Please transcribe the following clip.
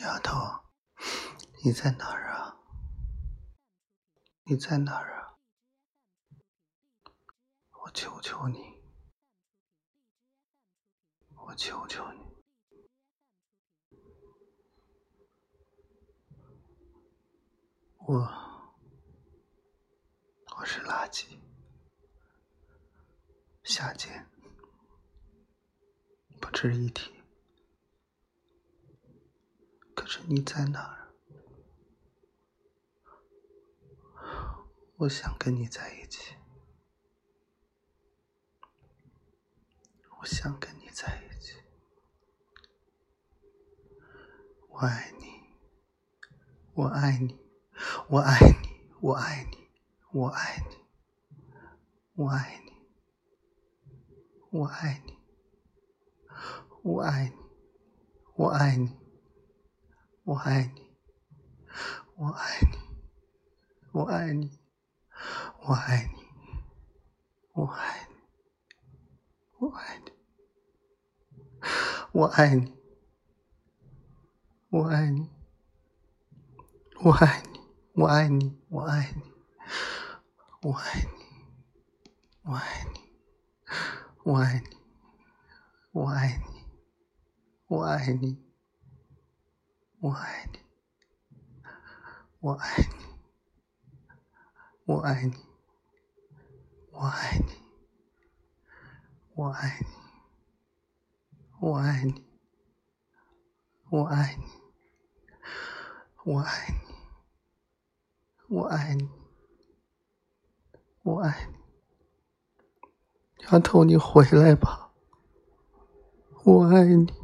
丫头，你在哪儿啊？你在哪儿啊？我求求你，我求求你，我我是垃圾，下贱，不值一提。是你在哪儿？我想跟你在一起，我想跟你在一起，我爱你，我爱你，我爱你，我爱你，我爱你，我爱你，我爱你，我爱你，我爱你。我爱你，我爱你，我爱你，我爱你，我爱你，我爱你，我爱你，我爱你，我爱你，我爱你，我爱你，我爱你，我爱你，我爱你，我爱你，我爱你。我爱你，我爱你，我爱你，我爱你，我爱你，我爱你，我爱你，我爱你，我爱你，我爱你，丫头，你回来吧，我爱你。